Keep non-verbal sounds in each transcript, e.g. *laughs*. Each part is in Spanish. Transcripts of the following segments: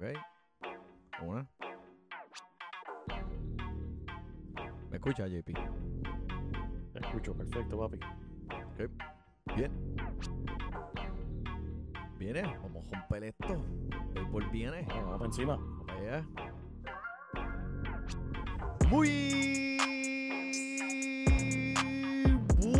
Ok. Una. ¿Me escucha, JP? Te escucho, perfecto, papi. Ok. Bien. Viene, vamos a romper esto. Béisbol viene. Vamos, vamos para encima. Vamos para allá. Muy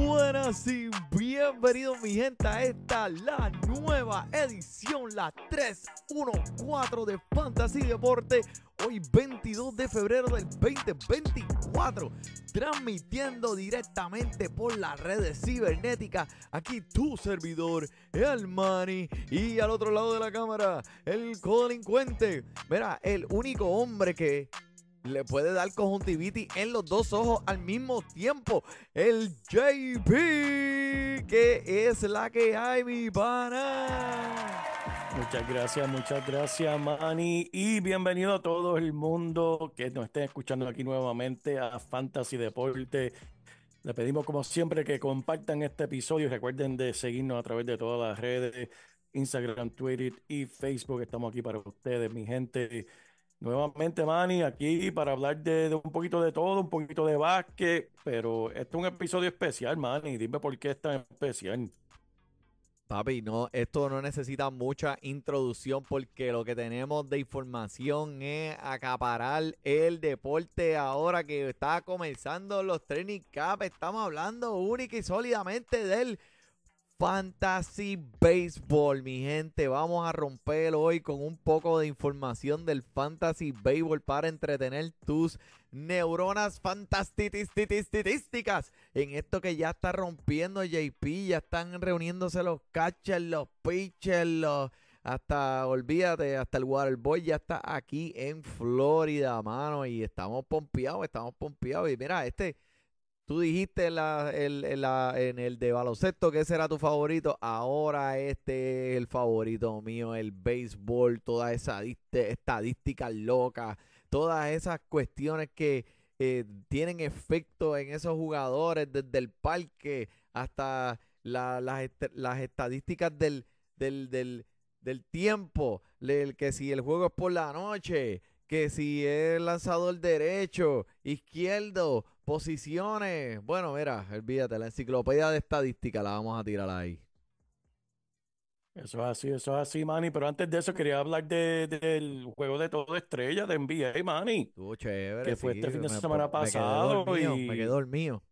buenas y bienvenidos mi gente a esta la nueva edición, la 314 de Fantasy Deporte. Hoy 22 de febrero del 2024, transmitiendo directamente por las redes cibernéticas. Aquí tu servidor, el Manny, y al otro lado de la cámara, el codelincuente. Mira, el único hombre que le puede dar conjuntivitis en los dos ojos al mismo tiempo. El JP, que es la que hay, mi pana. Muchas gracias, muchas gracias, Manny. Y bienvenido a todo el mundo que nos esté escuchando aquí nuevamente a Fantasy Deporte. Le pedimos, como siempre, que compartan este episodio y recuerden de seguirnos a través de todas las redes: Instagram, Twitter y Facebook. Estamos aquí para ustedes, mi gente. Nuevamente, Manny, aquí para hablar de, un poquito de todo, un poquito de básquet, pero este es un episodio especial, Manny. Dime por qué es tan especial. Papi, no, esto no necesita mucha introducción porque lo que tenemos de información es acaparar el deporte ahora que está comenzando los training camp. Estamos hablando única y sólidamente del Fantasy Baseball, mi gente. Vamos a romper hoy con un poco de información del Fantasy Baseball para entretener tus neuronas fantastísticas en esto que ya está rompiendo JP. Ya están reuniéndose los catchers, los pitchers, los hasta, olvídate, hasta el Waterboy ya está aquí en Florida, mano. Y estamos pompeados, estamos pompeados. Y mira, este, tú dijiste el- en el de baloncesto que ese era tu favorito. Ahora este es el favorito mío, el béisbol, toda esa diste- estadísticas locas, todas esas cuestiones que eh, tienen efecto en esos jugadores desde el parque hasta la- las, est- las estadísticas del, del tiempo, el que si el juego es por la noche, que si es lanzador derecho, izquierdo, posiciones. Bueno, mira, olvídate, la enciclopedia de estadística la vamos a tirar ahí. Eso es así, eso es así, Manny. Pero antes de eso quería hablar de- del juego de todo estrella de NBA, Manny. Estuvo chévere. Que fue este fin de me- semana me quedé pasado dormido, y- Me quedé dormido.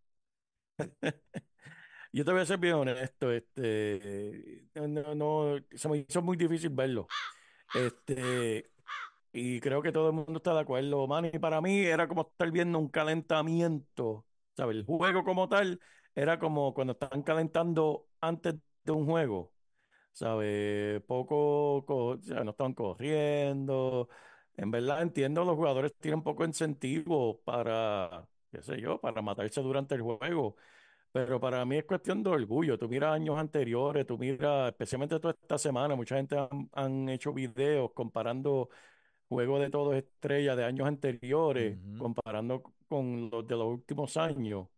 *laughs* Yo te voy a ser bien honesto, este, no, no, se me hizo muy difícil verlo. Este, y creo que todo el mundo está de acuerdo, Manny. Para mí era como estar viendo un calentamiento, ¿sabes? El juego como tal era como cuando están calentando antes de un juego. ¿Sabes? Poco, co- o sea, no estaban corriendo. En verdad entiendo, los jugadores tienen poco incentivo para, qué sé yo, para matarse durante el juego. Pero para mí es cuestión de orgullo. Tú miras años anteriores, tú miras, especialmente toda esta semana, mucha gente han, han hecho videos comparando juegos de todos estrellas de años anteriores, comparando con los de los últimos años.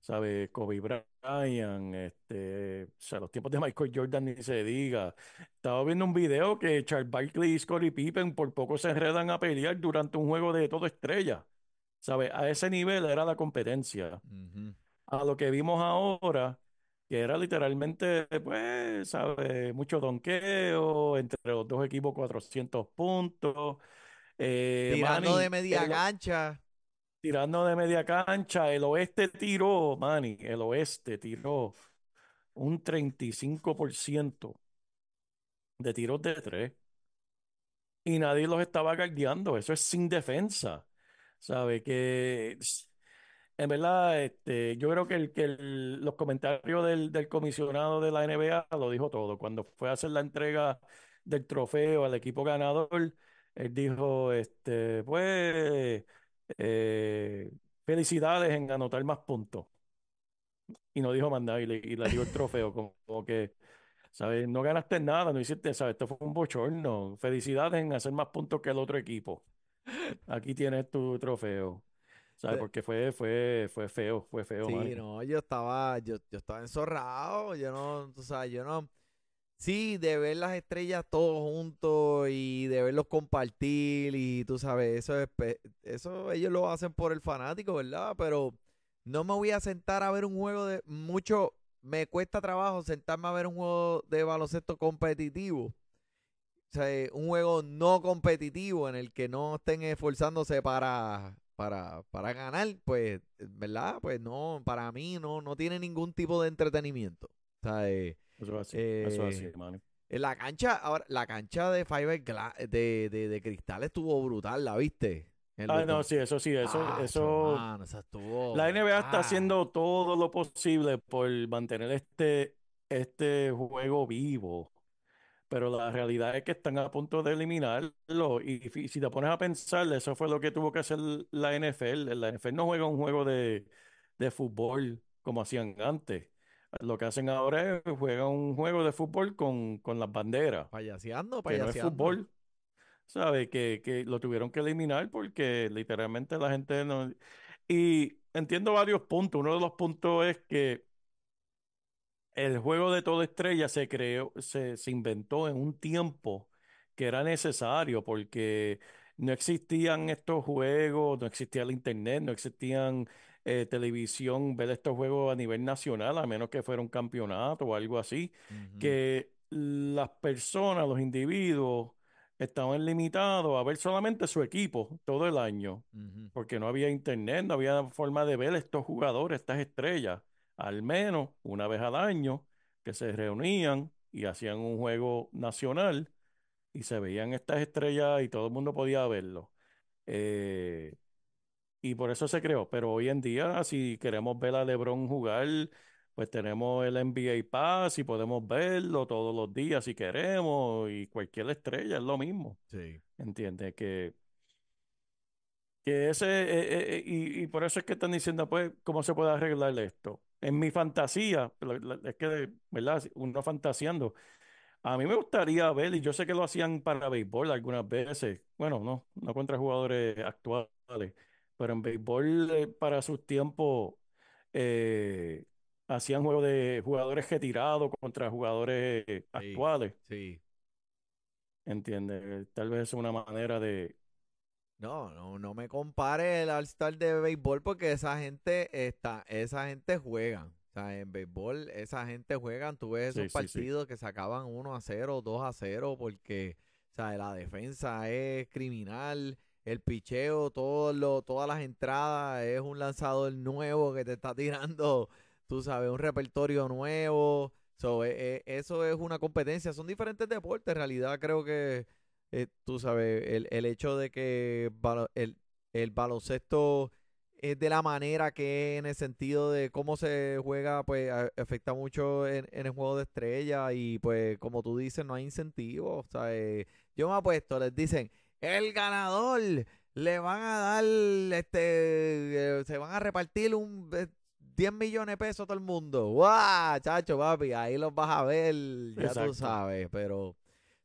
¿Sabes? Kobe Bryant, este, o sea, los tiempos de Michael Jordan ni se diga. Estaba viendo un video que Charles Barkley y Scottie Pippen por poco se enredan a pelear durante un juego de todo estrella. ¿Sabes? A ese nivel era la competencia. A lo que vimos ahora, que era literalmente, pues, ¿sabes? Mucho donqueo, entre los dos equipos 400 puntos. Eh, Tirando Manny, de media el- cancha. tirando de media cancha, el oeste tiró, Manny, el oeste tiró un 35% de tiros de tres y nadie los estaba guardiando. Eso es sin defensa. ¿Sabe? Que en verdad, este, yo creo que, los comentarios del, comisionado de la NBA lo dijo todo. Cuando fue a hacer la entrega del trofeo al equipo ganador, él dijo, este, pues, eh, felicidades en anotar más puntos. Y no dijo más nada y le, dio el trofeo, como que, ¿sabes? No ganaste nada, no hiciste, ¿sabes? Esto fue un bochorno. Felicidades en hacer más puntos que el otro equipo. Aquí tienes tu trofeo. ¿Sabes? Porque fue, fue, fue feo, fue feo, Sí, no, yo estaba, yo, yo estaba enzorrado, yo no, tú sabes, yo no, sí, de ver las estrellas todos juntos y de verlos compartir y tú sabes, eso es, eso ellos lo hacen por el fanático, ¿verdad? Pero no me voy a sentar a ver un juego de mucho, me cuesta trabajo sentarme a ver un juego de baloncesto competitivo. O sea, un juego no competitivo en el que no estén esforzándose para, para, para ganar, pues, ¿verdad? Pues no, para mí no, no tiene ningún tipo de entretenimiento. O sea, eh, Eso es así, eso es Eh, así, Manny. en la cancha, ahora, la cancha de fiberglass de, de, de cristal estuvo brutal, ¿la viste? Ah, no, sí, eso sí, eso, Ah, eso. mano, esa estuvo La NBA está haciendo todo lo posible por mantener este, este juego vivo, pero la realidad es que están a punto de eliminarlo. Y si te pones a pensar, eso fue lo que tuvo que hacer la NFL. La NFL no juega un juego de, de fútbol como hacían antes. Lo que hacen ahora es juegan un juego de fútbol con, con las banderas, Payaseando, que no es payaseando. fútbol. ¿Sabe? Que, que lo tuvieron que eliminar porque literalmente la gente no... Y entiendo varios puntos. Uno de los puntos es que el juego de toda estrella se creó, se, se inventó en un tiempo que era necesario porque no existían estos juegos, no existía el internet, no existían eh, televisión, ver estos juegos a nivel nacional, a menos que fuera un campeonato o algo así Ujú. que las personas, los individuos, estaban limitados a ver solamente su equipo todo el año, Ujú. porque no había internet, no había forma de ver estos jugadores, estas estrellas, al menos una vez al año, que se reunían y hacían un juego nacional y se veían estas estrellas y todo el mundo podía verlo. Eh, y por eso se creó. Pero hoy en día, si queremos ver a LeBron jugar, pues tenemos el NBA Pass y podemos verlo todos los días si queremos. Y cualquier estrella es lo mismo. Sí. ¿Entiendes? Que, que ese. eh, eh, y, y por eso es que están diciendo, pues, ¿cómo se puede arreglar esto? En mi fantasía, es que, ¿verdad? Uno fantaseando. A mí me gustaría ver, y yo sé que lo hacían para béisbol algunas veces, bueno, no, no contra jugadores actuales, pero en béisbol eh, para sus tiempos eh, hacían juegos de jugadores retirados contra jugadores eh, Sí. actuales, Sí. ¿entiendes? Tal vez es una manera de... No, no, no me compare el All-Star de béisbol porque esa gente está, esa gente juega. O sea, en béisbol esa gente juega. Tú ves esos Sí, sí, sí. partidos que sacaban 1 a 0, 2 a 0 porque, o sea, la defensa es criminal, el picheo, todo lo, todas las entradas es un lanzador nuevo que te está tirando, tú sabes, un repertorio nuevo. So, e- e- eso es una competencia. Son diferentes deportes. En realidad creo que eh, tú sabes, el, el hecho de que el, el baloncesto es de la manera que es, en el sentido de cómo se juega, pues afecta mucho en, en el juego de estrella y pues como tú dices, no hay incentivos. O sea, eh, yo me apuesto, les dicen, el ganador le van a dar, este, eh, se van a repartir un... eh, 10 millones de pesos a todo el mundo. ¡Guau! Chacho, papi, ahí los vas a ver, ya tú Exacto. sabes, pero...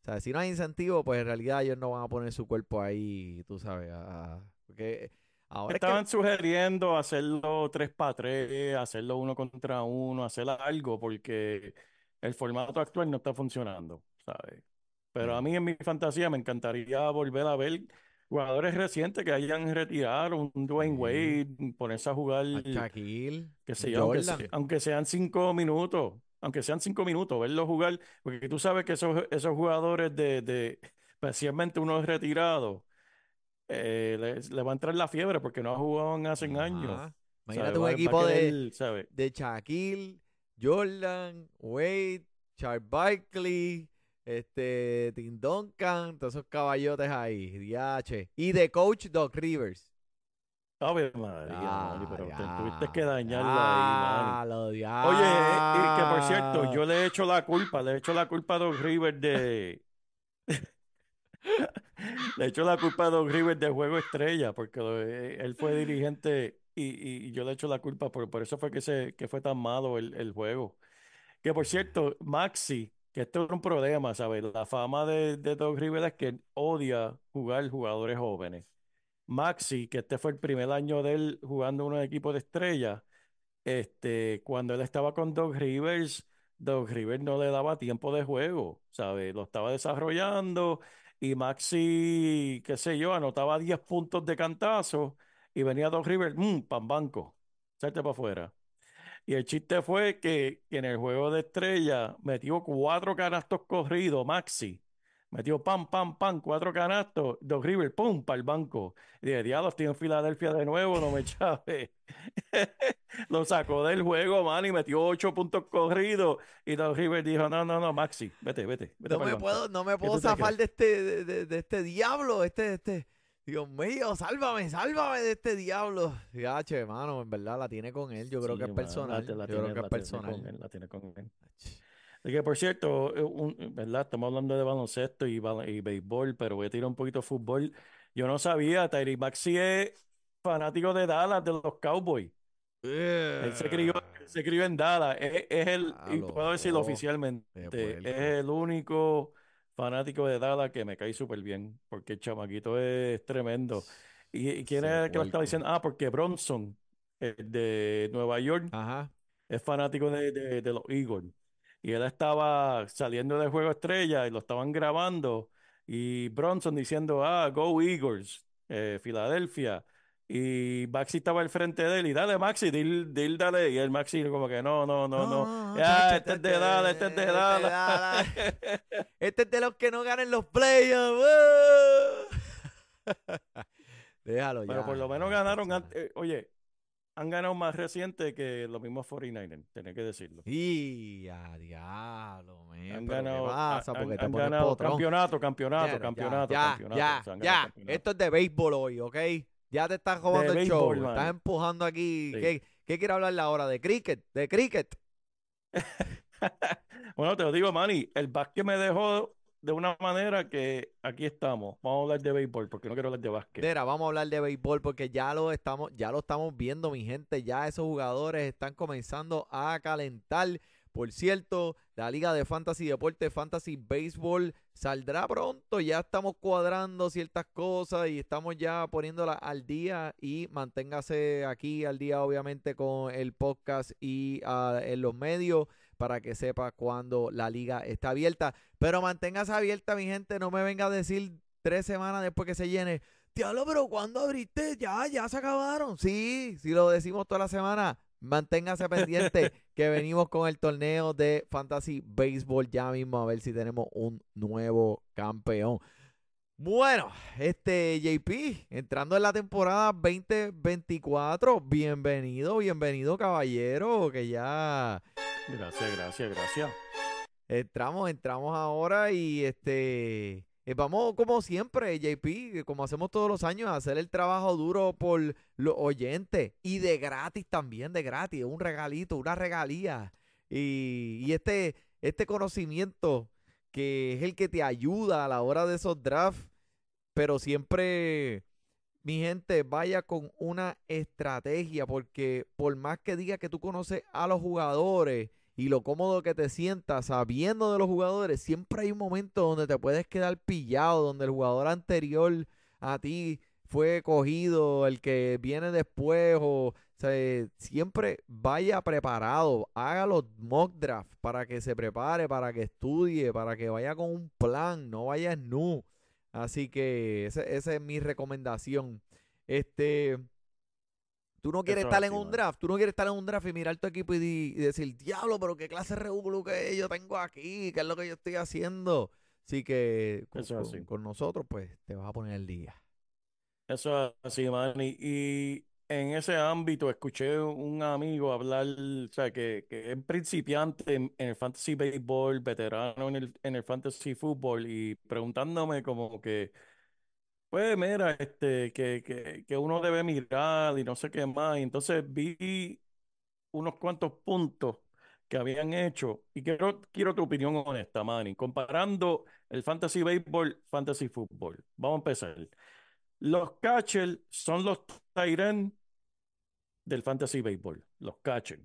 Sea, si no hay incentivo, pues en realidad ellos no van a poner su cuerpo ahí, tú sabes. a- porque ahora es que- Estaban sugiriendo hacerlo 3 para 3, hacerlo uno contra uno, hacer algo, porque el formato actual no está funcionando, ¿sabes? Pero a mí en mi fantasía me encantaría volver a ver jugadores recientes que hayan retirado, un Dwayne. Wade, ponerse a jugar, a Shaquille, yo, aunque, Jordan. se- aunque sean cinco minutos, aunque sean cinco minutos, verlo jugar, porque tú sabes que esos, esos jugadores de, de, especialmente unos retirados, eh, le, le va a entrar la fiebre porque no jugaban hace años. Imagínate un equipo de, de Shaquille, Jordan, Wade, Charles Barkley, este, Tim Duncan, todos esos caballotes ahí, DH. Y de coach Doc Rivers. Ave María, Manny, Ah, pero te ya, tuviste que dañarlo ahí, diablo, Oye, eh, y que por cierto, diablo. yo le he hecho la culpa, le he hecho la culpa a Doc Rivers de. *laughs* le he hecho la culpa a Doc Rivers de Juego Estrella, porque eh, él fue dirigente y, y- yo le he hecho la culpa, por, por eso fue que, se, que fue tan malo el, el juego. Que por cierto, Maxi, que esto es un problema, ¿sabes? La fama de, de Doc Rivers es que odia jugar jugadores jóvenes. Maxi, que este fue el primer año de él jugando en un equipo de estrella, este, cuando él estaba con Doc Rivers, Doc Rivers no le daba tiempo de juego, ¿sabes? Lo estaba desarrollando y Maxi, qué sé yo, anotaba 10 puntos de cantazo y venía Doc River, mmm, pan banco, salte para afuera. Y el chiste fue que, que en el juego de estrella metió cuatro canastos corridos, Maxi. Metió pam, pam, pam, cuatro canastos. Doc River, pum, para el banco. Y dije, diablo, estoy en Filadelfia de nuevo, no me chave. *laughs* Lo sacó del juego, man, y metió ocho puntos corridos. Y Doc River dijo, no, no, no, Maxi, vete, vete. vete No me banco". puedo, no me ¿Qué puedo zafar de este, de, de- de este diablo, este, este. Dios mío, sálvame, sálvame de este diablo. Gache, hermano, en verdad la tiene con él. Yo creo Sí, que es la- personal. la Yo tiene- creo que es la tiene personal. con él, la tiene con él. Y que por cierto, eh, un- ¿verdad? Estamos hablando de baloncesto y, y béisbol, pero voy a tirar un poquito de fútbol. Yo no sabía, Tyree Maxey es fanático de Dallas, de los Cowboys. Él se crió, él se crió en Dallas. Es, es el, y Diablo, puedo decirlo oficialmente, es el único fanático de Dallas que me cae súper bien, porque el chamaquito es tremendo. ¿Y, y quién es el que lo estaba diciendo? Ah, porque Bronson, el de Nueva York, Ajá. es fanático de, de- de los Eagles. Y él estaba saliendo del juego estrella y lo estaban grabando. Y Bronson diciendo, ah, go Eagles, eh, Filadelfia. Y Maxi estaba al frente de él y dale Maxi, dil, dil, dale. Y el Maxi como que no, no, no, no. Ya, chacho, este es de Dallas, este es de Dallas. *laughs* *laughs* Este es de los que no ganan los playoffs. *laughs* ¡uh! Déjalo ya. Pero por lo menos ganaron, chacho. ante- eh, oye, han ganado más reciente que los mismos 49ers, tenés que decirlo. Y a diablo, men, Han pero ¿qué ganado, pasa? han- ganado campeonato, campeonato, ya, campeonato, ya, campeonato. ya, ya. campeonato. Esto es de béisbol hoy, ¿ok? Ya te estás robando el show. Estás empujando aquí. Sí. ¿Qué, ¿Qué quiere hablar ahora? ¿De cricket? ¿De cricket? *laughs* Bueno, te lo digo, Manny, el básquet me dejó de una manera que aquí estamos. Vamos a hablar de béisbol porque no quiero hablar de básquet. Mira, vamos a hablar de béisbol porque ya lo estamos, ya lo estamos viendo, mi gente. Ya esos jugadores están comenzando a calentar. Por cierto, la Liga de Fantasy Deporte, Fantasy Baseball, saldrá pronto. Ya estamos cuadrando ciertas cosas y estamos ya poniéndola al día. Y manténgase aquí al día, obviamente, con el podcast y ah, en los medios para que sepa cuándo la liga está abierta. Pero manténgase abierta, mi gente. No me venga a decir tres semanas después que se llene. Diablo, pero ¿cuándo abriste? Ya, ya se acabaron. Sí, si lo decimos toda la semana, manténgase pendiente *laughs* que venimos con el torneo de Fantasy Baseball ya mismo a ver si tenemos un nuevo campeón. Bueno, este JP, entrando en la temporada 2024, bienvenido, bienvenido caballero, que ya Gracias, gracias, gracias. Entramos, entramos ahora y este eh, vamos como siempre, JP, como hacemos todos los años, a hacer el trabajo duro por los oyentes y de gratis también, de gratis, un regalito, una regalía. Y, y este, este conocimiento que es el que te ayuda a la hora de esos drafts, pero siempre, mi gente, vaya con una estrategia, porque por más que diga que tú conoces a los jugadores, y lo cómodo que te sientas sabiendo de los jugadores, siempre hay un momento donde te puedes quedar pillado, donde el jugador anterior a ti fue cogido, el que viene después, o, sea, siempre vaya preparado, haga los mock drafts para que se prepare, para que estudie, para que vaya con un plan, no vaya nu. Así que esa, esa es mi recomendación. Este, Tú no quieres Eso estar en un draft, tú no quieres estar en un draft y mirar tu equipo y, di- y decir, diablo, pero qué clase de revuelo que yo tengo aquí, qué es lo que yo estoy haciendo. Así que con, Eso es con- así. con nosotros, pues, te vas a poner el día. Eso es así, man. Y, y en ese ámbito escuché un amigo hablar, o sea, que, que es principiante en, el fantasy baseball, veterano en el, en el fantasy fútbol, y preguntándome como que, pues mira, este, que, que, que uno debe mirar y no sé qué más. Y entonces vi unos cuantos puntos que habían hecho y quiero, quiero tu opinión honesta, Manny, comparando el fantasy baseball, fantasy fútbol. Vamos a empezar. Los catchers son los end del fantasy baseball, los catchers.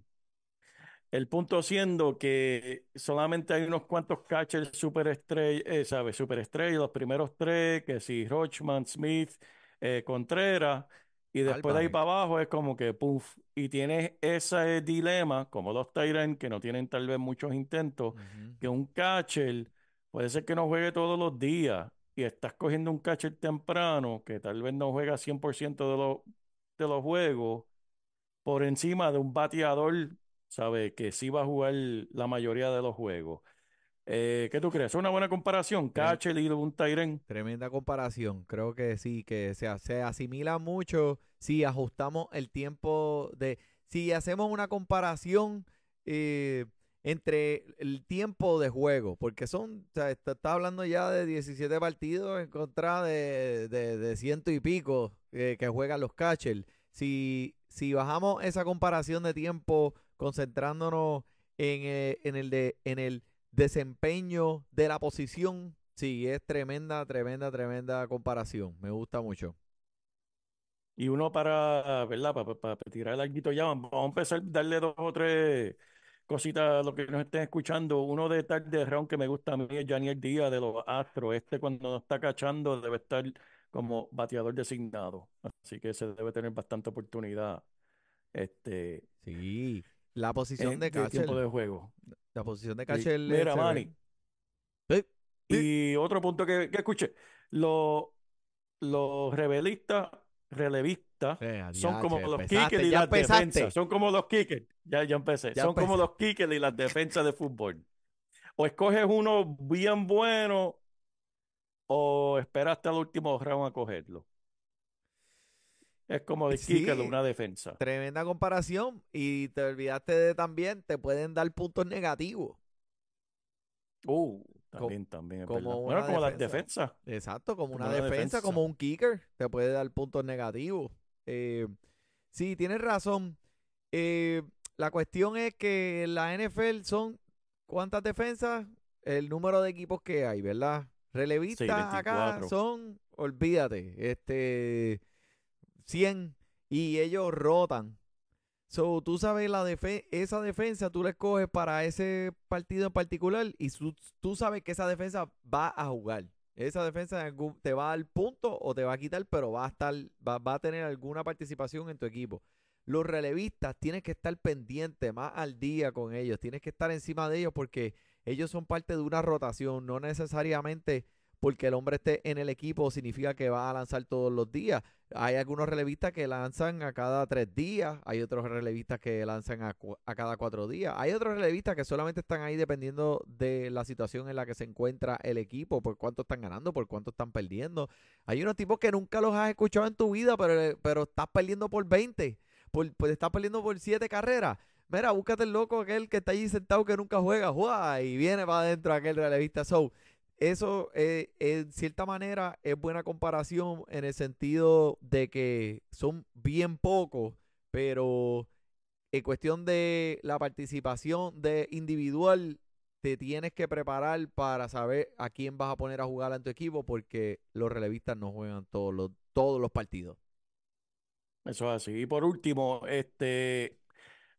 El punto siendo que solamente hay unos cuantos catchers superestrellas, eh, ¿sabes? Superestrellas, los primeros tres, que si Rochman, Smith, eh, Contreras, y después de ahí para abajo es como que puff. Y tienes ese dilema, como los end, que no tienen tal vez muchos intentos, que un catcher puede ser que no juegue todos los días y estás cogiendo un catcher temprano que tal vez no juega 100% de los, de los juegos por encima de un bateador, ¿sabe? Que sí va a jugar la mayoría de los juegos. Eh, ¿qué tú crees? ¿Es una buena comparación? Catcher y un Tyren. Tremenda comparación. Creo que sí, que se, se asimila mucho si ajustamos el tiempo de... Si hacemos una comparación eh, entre el tiempo de juego, porque son, o sea, está, hablando ya de 17 partidos en contra de, de, ciento y pico eh, que juegan los catchers. Si, si bajamos esa comparación de tiempo concentrándonos en, eh, en, el de, en el desempeño de la posición, sí, es tremenda, tremenda, tremenda comparación. Me gusta mucho. Y uno para, ¿verdad? Para, tirar el arguito ya, vamos a empezar a darle dos o tres cositas a los que nos estén escuchando. Uno de tal de round que me gusta a mí es Janiel Díaz de los Astros. Este cuando nos está cachando debe estar como bateador designado. Así que se debe tener bastante oportunidad. Este, sí, la posición de catcher. tiempo de juego. La posición de catcher. Mira, Manny. Y otro punto que, que escuché. Los, los rebelistas relevistas son como los kickers y las defensas. Son como los kickers. Ya, ya empecé. son como los kickers y las defensas de fútbol. O escoges uno bien bueno o esperas hasta el último round a cogerlo. Es como de kicker de una defensa. Tremenda comparación. Y te olvidaste de también, te pueden dar puntos negativos. Uh, también, también. como bueno, como las defensas. Exacto, como, una, defensa, como un kicker, te puede dar puntos negativos. Eh, sí, tienes razón. Eh, la cuestión es que la NFL son cuántas defensas, el número de equipos que hay, ¿verdad? Relevistas acá son, olvídate, este 100 y ellos rotan. So, tú sabes, la esa defensa tú la escoges para ese partido en particular y tú sabes que esa defensa va a jugar. Esa defensa te va a dar punto o te va a quitar, pero va a estar, va, va a tener alguna participación en tu equipo. Los relevistas tienes que estar pendiente más al día con ellos, tienes que estar encima de ellos porque ellos son parte de una rotación, no necesariamente porque el hombre esté en el equipo significa que va a lanzar todos los días. Hay algunos relevistas que lanzan a cada tres días, hay otros relevistas que lanzan a, cada cuatro días, hay otros relevistas que solamente están ahí dependiendo de la situación en la que se encuentra el equipo, por cuánto están ganando, por cuánto están perdiendo. Hay unos tipos que nunca los has escuchado en tu vida, pero, pero estás perdiendo por 20, por, pues estás perdiendo por 7 carreras. Mira, búscate el loco aquel que está allí sentado que nunca juega, y viene para adentro aquel relevista. So, eso eh, en cierta manera es buena comparación en el sentido de que son bien pocos, pero en cuestión de la participación de individual, te tienes que preparar para saber a quién vas a poner a jugar en tu equipo porque los relevistas no juegan todos los, todos los partidos. Eso es así. Y por último, este,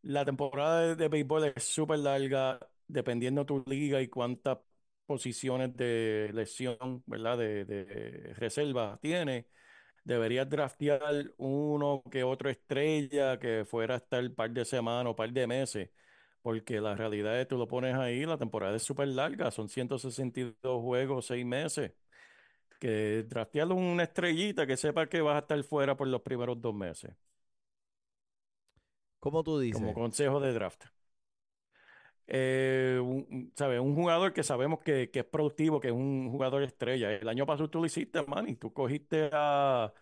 la temporada de, de béisbol es súper larga, dependiendo de tu liga y cuántas posiciones de lesión, ¿verdad? De, de reserva tiene. Deberías draftear uno que otro estrella que fuera a estar un par de semanas o par de meses, porque la realidad es que tú lo pones ahí, la temporada es súper larga, son 162 juegos, seis meses. Que draftear una estrellita que sepa que vas a estar fuera por los primeros dos meses. ¿Cómo tú dices? Como consejo de draft eh, un, un jugador que sabemos que, que, es productivo, que es un jugador estrella. El año pasado tú lo hiciste, man, tú cogiste a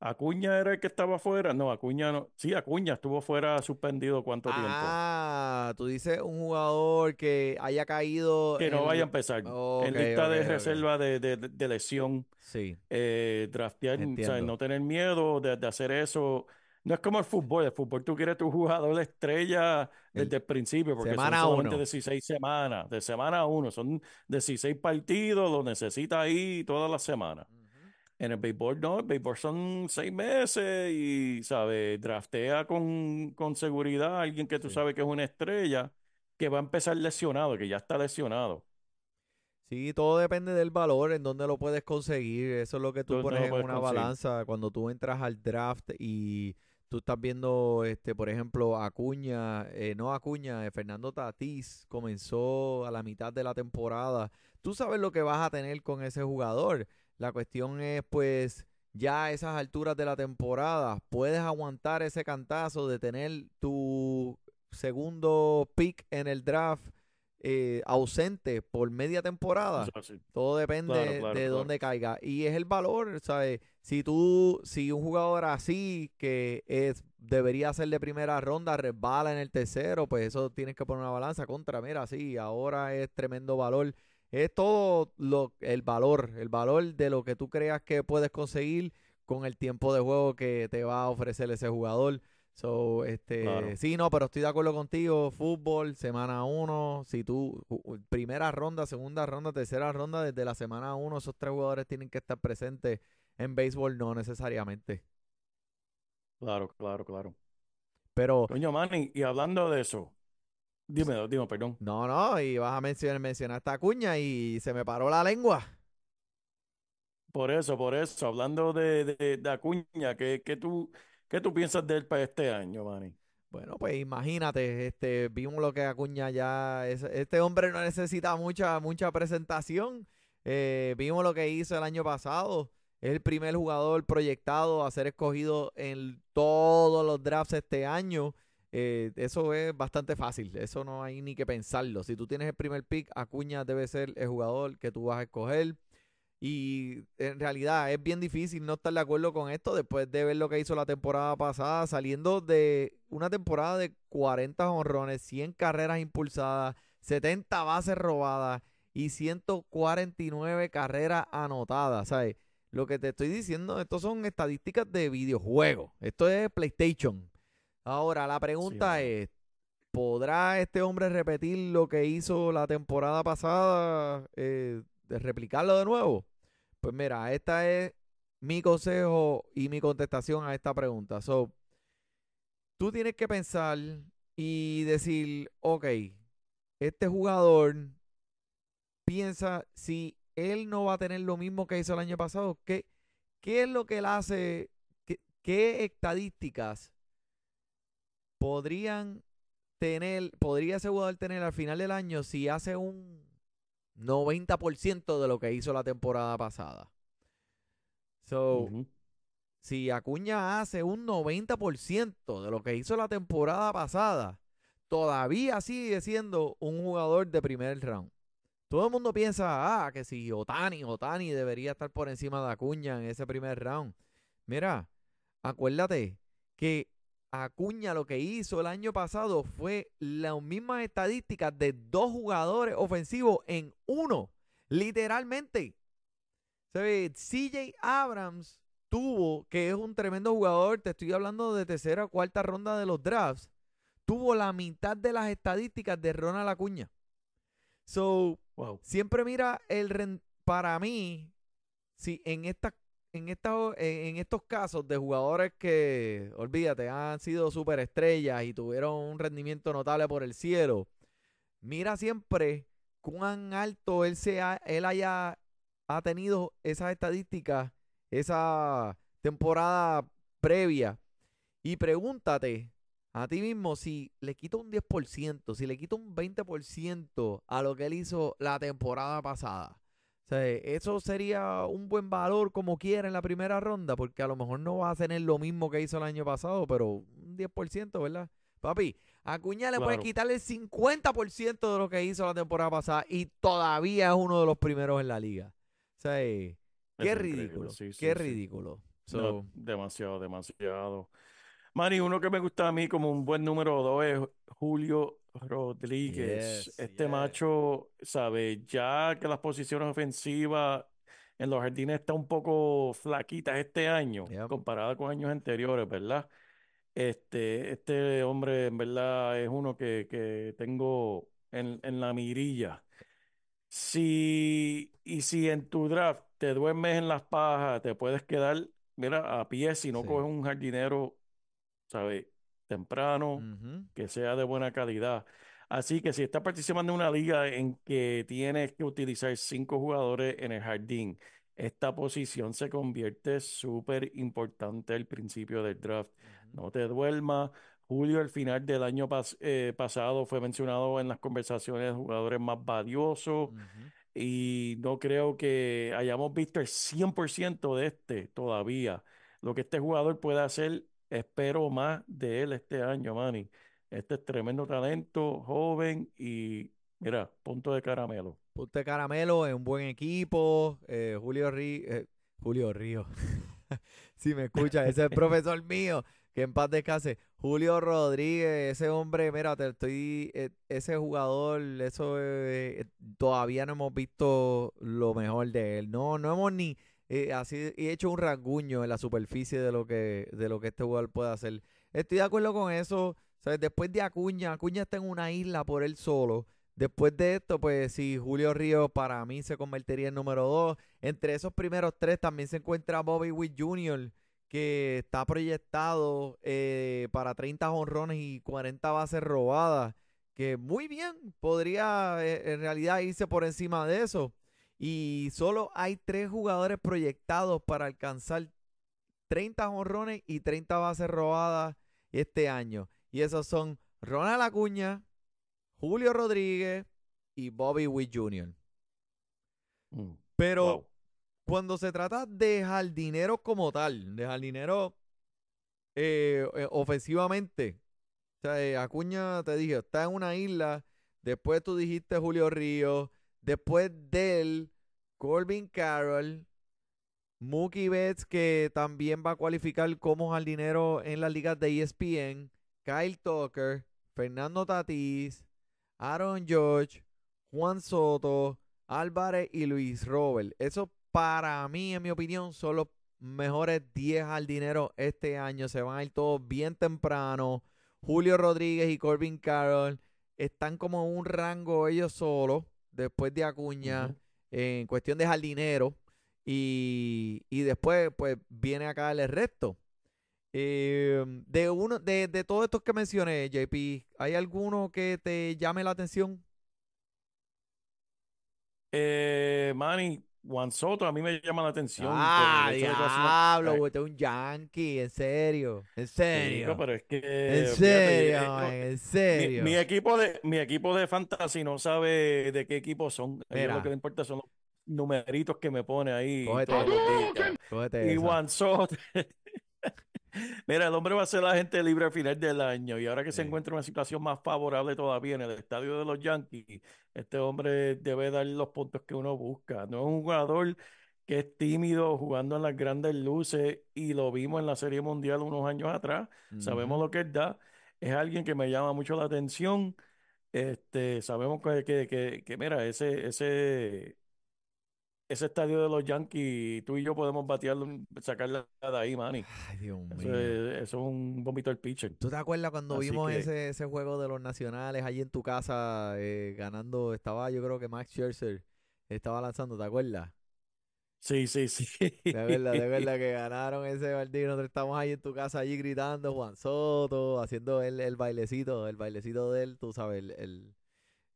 Acuña era el que estaba fuera. No, Acuña no. Sí, Acuña estuvo fuera suspendido cuánto tiempo. Ah, tú dices un jugador que haya caído. Que no vaya a empezar. en lista de reserva de, de, lesión. Sí. Eh, draftear, o sea, no tener miedo de, de hacer eso no es como el fútbol. El fútbol tú quieres tu jugador de estrella desde el, principio, porque son solamente 16 semanas. De semana uno, son 16 partidos, lo necesitas ahí toda la semana. En el béisbol no, el béisbol son seis meses y, ¿sabes? Draftea con, con seguridad a alguien que tú sabes que es una estrella, que va a empezar lesionado, que ya está lesionado. Sí, todo depende del valor, en dónde lo puedes conseguir. Eso es lo que tú pones en una balanza cuando tú entras al draft y Tú estás viendo, este, por ejemplo, Acuña, eh, no Acuña, eh, Fernando Tatís comenzó a la mitad de la temporada. Tú sabes lo que vas a tener con ese jugador. La cuestión es, pues, ya a esas alturas de la temporada, puedes aguantar ese cantazo de tener tu segundo pick en el draft eh, ausente por media temporada. Todo depende de dónde caiga. Y es el valor, ¿sabes? Si tú, si un jugador así que es debería ser de primera ronda, resbala en el tercero, pues eso tienes que poner una balanza contra. Mira, sí, ahora es tremendo valor. Es todo lo, el valor, el valor de lo que tú creas que puedes conseguir con el tiempo de juego que te va a ofrecer ese jugador. So, este, sí, no, pero estoy de acuerdo contigo. Fútbol, semana uno. Si tú, primera ronda, segunda ronda, tercera ronda, desde la semana uno, esos tres jugadores tienen que estar presentes. En béisbol, no necesariamente. Claro, claro, claro. Pero. Coño, Manny, y hablando de eso, dime, dime, perdón. No, no, y vas a mencionar, mencionar esta cuña y se me paró la lengua. Por eso, por eso, hablando de, de, de Acuña, que, que tú ¿Qué tú piensas de él para este año, Manny? Bueno, pues imagínate, este, vimos lo que Acuña ya, este hombre no necesita mucha, mucha presentación. Eh, vimos lo que hizo el año pasado. Es el primer jugador proyectado a ser escogido en todos los drafts este año. Eh, eso es bastante fácil. Eso no hay ni que pensarlo. Si tú tienes el primer pick, Acuña debe ser el jugador que tú vas a escoger. Y en realidad es bien difícil no estar de acuerdo con esto después de ver lo que hizo la temporada pasada, saliendo de una temporada de 40 honrones, 100 carreras impulsadas, 70 bases robadas y 149 carreras anotadas. ¿Sabes? Lo que te estoy diciendo, estos son estadísticas de videojuegos. Esto es PlayStation. Ahora, la pregunta es, ¿podrá este hombre repetir lo que hizo la temporada pasada? Eh, de replicarlo de nuevo? Pues mira, esta es mi consejo y mi contestación a esta pregunta. So, tú tienes que pensar y decir, ok, este jugador piensa si él no va a tener lo mismo que hizo el año pasado, ¿qué, qué es lo que él hace? ¿Qué, qué estadísticas podrían tener, podría ese jugador tener al final del año si hace un 90% de lo que hizo la temporada pasada. So, si Acuña hace un 90% de lo que hizo la temporada pasada, todavía sigue siendo un jugador de primer round. Todo el mundo piensa, ah, que si Otani, Otani debería estar por encima de Acuña en ese primer round. Mira, acuérdate que Acuña lo que hizo el año pasado fue las mismas estadísticas de dos jugadores ofensivos en uno. Literalmente. CJ Abrams tuvo, que es un tremendo jugador, te estoy hablando de tercera o cuarta ronda de los drafts, tuvo la mitad de las estadísticas de Ronald Acuña. So, siempre mira el para mí, si en estas en, en estos casos de jugadores que, olvídate, han sido superestrellas y tuvieron un rendimiento notable por el cielo, mira siempre cuán alto él, sea, él haya ha tenido esas estadísticas, esa temporada previa, y pregúntate a ti mismo si le quito un 10%, si le quito un 20% a lo que él hizo la temporada pasada o sea, eso sería un buen valor como quiera en la primera ronda, porque a lo mejor no va a tener lo mismo que hizo el año pasado, pero un 10%, ¿verdad? Papi, a Cuña le puede quitarle el 50% de lo que hizo la temporada pasada y todavía es uno de los primeros en la liga. O sea, qué ridículo, qué ridículo. demasiado, demasiado. Mari, uno que me gusta a mí como un buen número dos es Julio Rodríguez. este macho, sabe, ya que las posiciones ofensivas en los jardines están un poco flaquitas este año, comparada con años anteriores, ¿verdad? Este, este hombre, en verdad, es uno que, que tengo en, en la mirilla. Si, y si en tu draft te duermes en las pajas, te puedes quedar, mira, a pie si no coges un jardinero ¿sabes? Temprano, que sea de buena calidad. Así que si estás participando en una liga en que tienes que utilizar cinco jugadores en el jardín esta posición se convierte súper importante al principio del draft. No te duermas. Julio, al final del año pas- eh, pasado, fue mencionado en las conversaciones de jugadores más valiosos y no creo que hayamos visto el 100% de este todavía. Lo que este jugador puede hacer, espero más de él este año, Manny. Este es tremendo talento, joven y, mira, punto de caramelo. Punte Caramelo es un buen equipo. eh, Julio Río. Julio Río. *laughs* si me escucha, ese es el profesor mío. Que en paz descanse. Julio Rodríguez, ese hombre, mira, te estoy. eh, ese jugador, eso eh, eh, todavía no hemos visto lo mejor de él. No, no hemos ni eh, así y hecho un rasguño en la superficie de lo que, de lo que este jugador puede hacer. Estoy de acuerdo con eso. ¿sabes? Después de Acuña, Acuña está en una isla por él solo. Después de esto, pues sí, Julio Ríos para mí se convertiría en número dos. Entre esos primeros tres también se encuentra Bobby Witt Jr., que está proyectado eh, para 30 jonrones y 40 bases robadas. Que muy bien, podría eh, en realidad irse por encima de eso. Y solo hay tres jugadores proyectados para alcanzar 30 jonrones y 30 bases robadas este año. Y esos son Ronald Acuña, Julio Rodríguez y Bobby Witt Jr. Mm, Pero wow. cuando se trata de jardinero como tal, de jardinero eh, eh, ofensivamente, o sea, eh, Acuña, te dije, está en una isla, después tú dijiste Julio Ríos, después de él, Corbin Carroll, Mookie Betts, que también va a cualificar como jardinero en las ligas de ESPN, Kyle Tucker, Fernando Tatís, Aaron George, Juan Soto, Álvarez y Luis Robert. Eso para mí, en mi opinión, son los mejores 10 jardineros este año. Se van a ir todos bien temprano. Julio Rodríguez y Corbin Carroll están como un rango ellos solos, después de Acuña. En cuestión de jardinero. Y, y después, pues, viene acá el resto. Eh, de uno, de, de todos estos que mencioné, JP, ¿hay alguno que te llame la atención? Eh, Manny, Juan Soto a mí me llama la atención Ah, una- diablo, eh, güey, este es un yankee, en serio, en sí, serio, no, pero es que, en fíjate, serio, eh, man, en mi, serio. mi equipo de, mi equipo de fantasy no sabe de qué equipo son. Ellos lo que le importa son los numeritos que me pone ahí cógete todos los días. cógete Y. Juan Soto, *laughs* mira, el hombre va a ser la gente libre al final del año y ahora que se encuentra en una situación más favorable todavía en el estadio de los Yankees, este hombre debe dar los puntos que uno busca. No es un jugador que es tímido jugando en las grandes luces y lo vimos en la Serie Mundial unos años atrás. Sabemos lo que él da. Es alguien que me llama mucho la atención. Este, sabemos que, que, que, que, mira, ese, ese, ese estadio de los Yankees, tú y yo podemos batearlo, sacarla de ahí, Manny. Ay, Dios Eso mío. es, eso es un bombito del pitcher. ¿Tú te acuerdas cuando Así vimos que, ese, ese juego de los nacionales allí en tu casa eh, ganando? Estaba yo creo que Max Scherzer estaba lanzando, ¿te acuerdas? sí, sí, sí. De verdad, de verdad que *laughs* ganaron ese partido. Nosotros estamos ahí en tu casa allí gritando Juan Soto, haciendo el, el bailecito, el bailecito de él, tú sabes, el, el-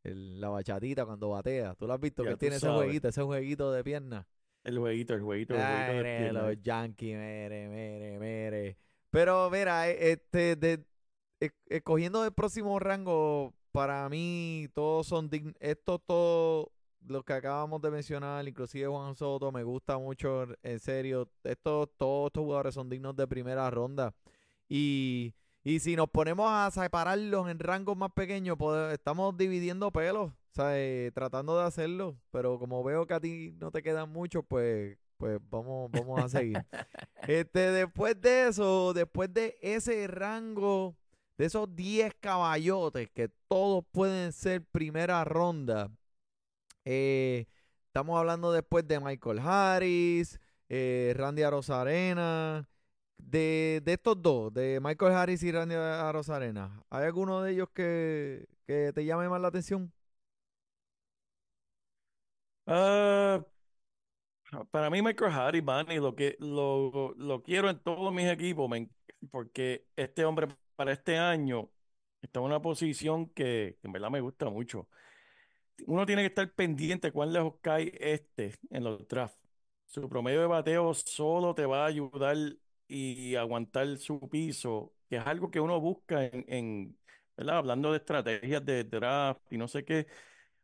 el- la bachatita cuando batea. ¿Tú lo has visto? Que Ya tiene ese jueguito, ese jueguito de pierna. El jueguito, el jueguito, el jueguito Ay, de mire, pierna. los Yankees, mire, mire, mire. Pero mira, eh, este, de, escogiendo el próximo rango, para mí todos son dignos. Estos todos, los que acabamos de mencionar, inclusive Juan Soto, me gusta mucho, en serio. Estos, todos estos jugadores son dignos de primera ronda. Y, y si nos ponemos a separarlos en rangos más pequeños, pues, estamos dividiendo pelos, o sea, eh, tratando de hacerlo. Pero como veo que a ti no te quedan muchos, pues, pues vamos, vamos a seguir. *laughs* Este, después de eso, después de ese rango, de esos 10 caballotes que todos pueden ser primera ronda, eh, estamos hablando después de Michael Harris, eh, Randy Arozarena, de, de estos dos, de Michael Harris y Randy Arozarena, ¿hay alguno de ellos que, que te llame más la atención? Ah, para mí, Michael Harris, Manny, lo que lo, lo quiero en todos mis equipos, porque este hombre para este año está en una posición que, que en verdad me gusta mucho. Uno tiene que estar pendiente cuán lejos cae este en los drafts. su promedio de bateo solo te va a ayudar y aguantar su piso, que es algo que uno busca en, en, ¿verdad? Hablando de estrategias de draft y no sé qué,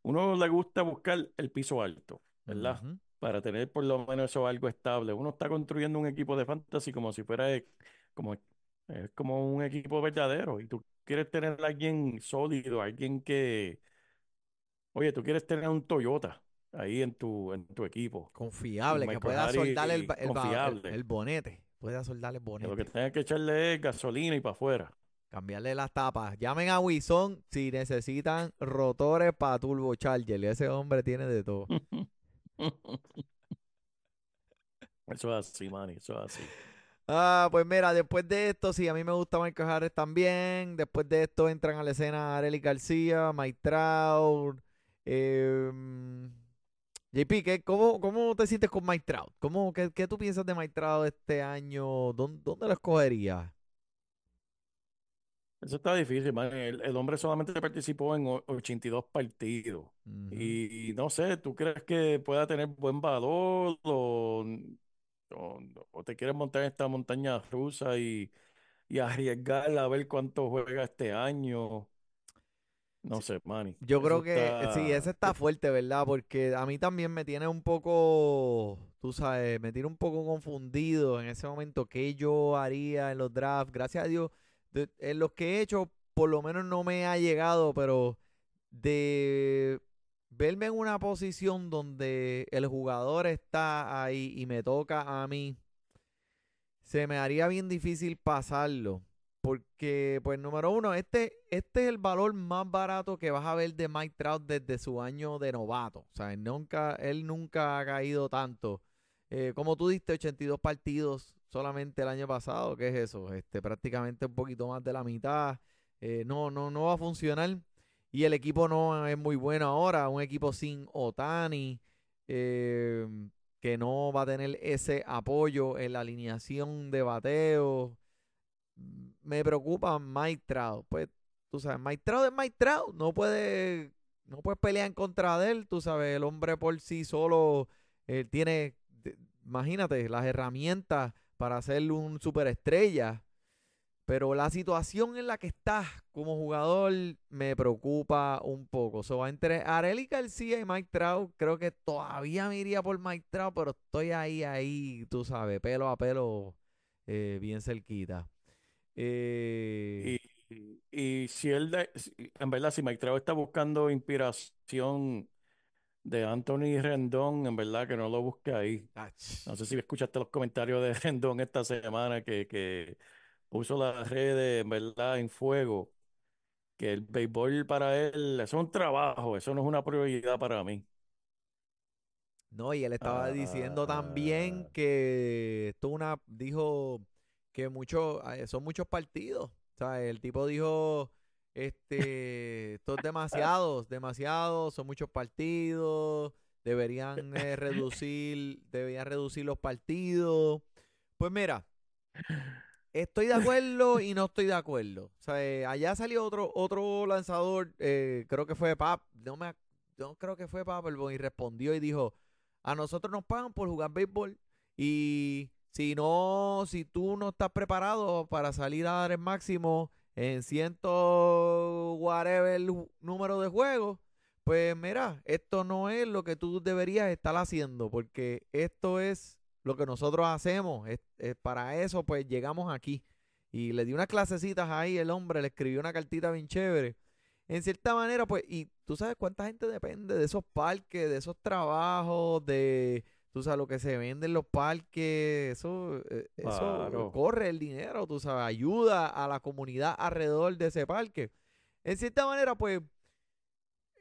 uno le gusta buscar el piso alto, ¿verdad? Para tener por lo menos eso algo estable. Uno está construyendo un equipo de fantasy como si fuera eh, como, es como un equipo verdadero y tú quieres tener a alguien sólido, alguien que, oye, tú quieres tener un Toyota ahí en tu, en tu equipo. Confiable, que pueda soldar el, el, el bonete. Pueda soldar el Que lo que tenga que echarle es gasolina y para afuera. Cambiarle las tapas. Llamen a Wison si necesitan rotores para turbocharger. Ese hombre tiene de todo. *laughs* Eso es así, Manny, eso es así. Ah, pues mira, después de esto, sí, a mí me gusta Michael Harris también. Después de esto entran a la escena Arely García, Mike Trout. em, JP, ¿qué, cómo, ¿cómo te sientes con Mike Trout? ¿Cómo, qué, qué tú piensas de Mike Trout este año? ¿Dónde, dónde lo escogerías? Eso está difícil, Manny. El, el hombre solamente participó en o- 82 partidos. Ujú. Y no sé, ¿tú crees que pueda tener buen valor o, o, o te quieres montar en esta montaña rusa y, y arriesgar a ver cuánto juega este año? No sé, Manny. Yo creo que eh, sí, ese está... está fuerte, ¿verdad? Porque a mí también me tiene un poco, tú sabes, me tiene un poco confundido en ese momento qué yo haría en los drafts. Gracias a Dios, de- en los que he hecho, por lo menos no me ha llegado, pero de verme en una posición donde el jugador está ahí y me toca a mí, se me haría bien difícil pasarlo. Porque, pues, número uno, este, este es el valor más barato que vas a ver de Mike Trout desde su año de novato. O sea, él nunca, él nunca ha caído tanto. Eh, como tú diste, 82 partidos solamente el año pasado. ¿Qué es eso? Este, prácticamente un poquito más de la mitad. Eh, no, no, no va a funcionar. Y el equipo no es muy bueno ahora. Un equipo sin Otani. eh, que no va a tener ese apoyo en la alineación de bateo me preocupa Mike Trout. Pues, tú sabes, Mike Trout es Mike Trout. No puede, no puedes pelear en contra de él. Tú sabes, el hombre por sí solo eh, tiene, imagínate, las herramientas para ser un superestrella. Pero la situación en la que estás como jugador me preocupa un poco. Entre Arely García y Mike Trout, creo que todavía me iría por Mike Trout, pero estoy ahí, ahí, tú sabes, pelo a pelo, eh, bien cerquita. Eh, Y, y, si él, de- en verdad, si Mike Trout está buscando inspiración de Anthony Rendón, en verdad que no lo busque ahí. No sé si escuchaste los comentarios de *laughs* Rendón esta semana que, que puso las redes, en verdad, en fuego. Que el béisbol para él, eso es un trabajo, eso no es una prioridad para mí. no, y él estaba diciendo también Ah, que esto una, dijo que muchos, eh, son muchos partidos. O sea, el tipo dijo, este, esto es demasiados, demasiados, son muchos partidos, deberían *laughs* eh, reducir, deberían reducir los partidos. Pues mira, Estoy de acuerdo y no estoy de acuerdo. O sea, eh, allá salió otro, otro lanzador, eh, creo que fue Pap, no me, no creo que fue Papelbon, y respondió y dijo, a nosotros nos pagan por jugar béisbol y si no, si tú no estás preparado para salir a dar el máximo en ciento whatever número de juegos, pues mira, esto no es lo que tú deberías estar haciendo, porque esto es lo que nosotros hacemos. Es para eso, pues llegamos aquí. Y le di unas clasecitas ahí, el hombre le escribió una cartita bien chévere. En cierta manera, pues, y tú sabes cuánta gente depende de esos parques, de esos trabajos, de, tú sabes, lo que se vende en los parques, eso, eh, eso Claro. corre el dinero, tú sabes, ayuda a la comunidad alrededor de ese parque. En cierta manera, pues,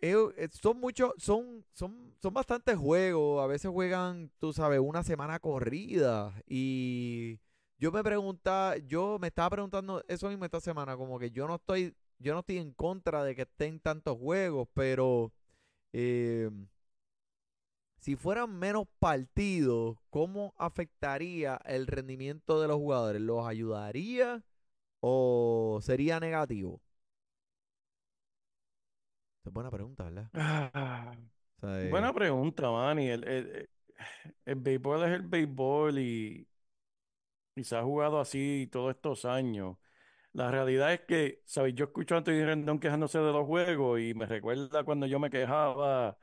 eh, eh, son muchos, son, son, son bastantes juegos. A veces juegan, tú sabes, una semana corrida. Y yo me preguntaba, yo me estaba preguntando eso mismo esta semana, como que yo no estoy, yo no estoy en contra de que estén tantos juegos, pero eh, si fueran menos partidos, ¿cómo afectaría el rendimiento de los jugadores? ¿Los ayudaría o sería negativo? Esa es buena pregunta, ¿verdad? Ah, O sea, eh, buena pregunta, Manny. El- el- el béisbol es el béisbol y, y se ha jugado así todos estos años. La realidad es que, ¿sabes? Yo escucho a Anthony Rendón quejándose de los juegos y me recuerda cuando yo me quejaba,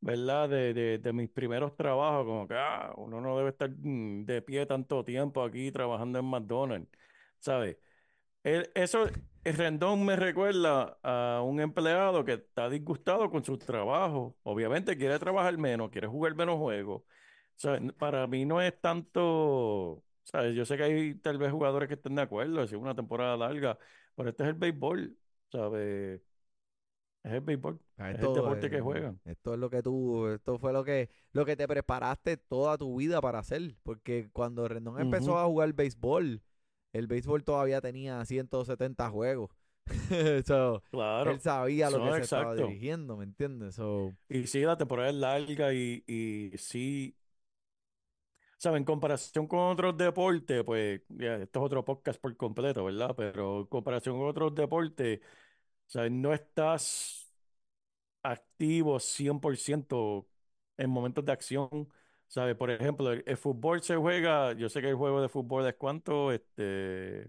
¿verdad? De, de, de mis primeros trabajos, como que, ah, uno no debe estar mm, de pie tanto tiempo aquí trabajando en McDonald's, ¿sabes? El- eso, el Rendón me recuerda a un empleado que está disgustado con su trabajo. Obviamente quiere trabajar menos, quiere jugar menos juegos. N- para mí no es tanto, ¿sabes? Yo sé que hay tal vez jugadores que estén de acuerdo, si es una temporada larga, pero este es el béisbol, ¿sabes? Es el béisbol, Ah, es el deporte que juegan. esto es lo que tú, esto fue lo que, lo que te preparaste toda tu vida para hacer. Porque cuando Rendón empezó a jugar béisbol, el béisbol todavía tenía 170 juegos. *laughs* So, él Claro, sabía lo que se estaba dirigiendo, ¿me entiendes? So, Y sí, la temporada es larga y, y sí. ¿Sabes? En comparación con otros deportes, pues, esto es otro podcast por completo, ¿verdad? Pero en comparación con otros deportes, ¿sabes? No estás activo 100% en momentos de acción, ¿sabes? Por ejemplo, el, el fútbol se juega, yo sé que el juego de fútbol es cuánto, este,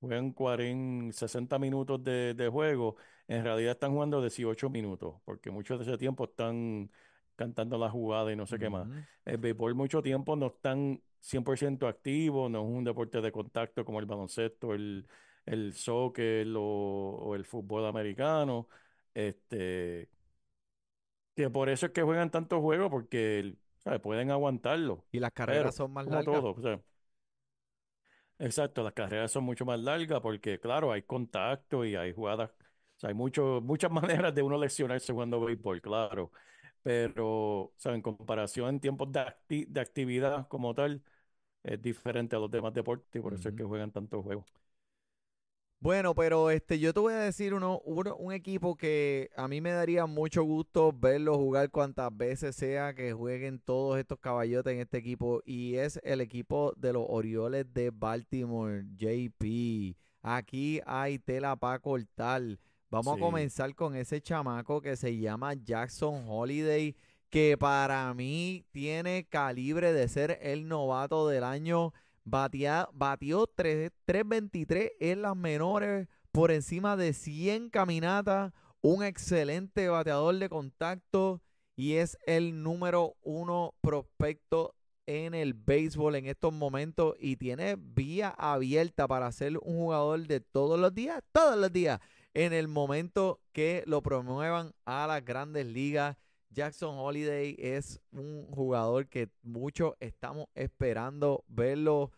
Juegan 40, 60 minutos de, de juego. En realidad están jugando 18 minutos, porque muchos de ese tiempo están cantando la jugada y no sé qué más. ujú. El béisbol mucho tiempo no están 100% activos, no es un deporte de contacto como el baloncesto, el, el soccer o, o el fútbol americano. Este, que por eso es que juegan tantos juegos, porque ¿sabes? pueden aguantarlo. Y las carreras Pero, son más largas. todo, o sea, Exacto, las carreras son mucho más largas porque, claro, hay contacto y hay jugadas, o sea, hay mucho, muchas *laughs* maneras de uno lesionarse jugando béisbol, claro, pero, o sea, en comparación en tiempos de, acti- de actividad como tal, es diferente a los demás deportes y por eso es que juegan tantos juegos. Bueno, pero este, yo te voy a decir uno, uno- un equipo que a mí me daría mucho gusto verlo jugar cuantas veces sea que jueguen todos estos caballotes en este equipo y es el equipo de los Orioles de Baltimore, JP. Aquí hay tela para cortar. Vamos a comenzar con ese chamaco que se llama Jackson Holiday, que para mí tiene calibre de ser el novato del año Batió 3 3.23 en las menores, por encima de 100 caminatas, un excelente bateador de contacto y es el número uno prospecto en el béisbol en estos momentos y tiene vía abierta para ser un jugador de todos los días, todos los días, en el momento que lo promuevan a las grandes ligas. Jackson Holiday es un jugador que muchos estamos esperando verlo.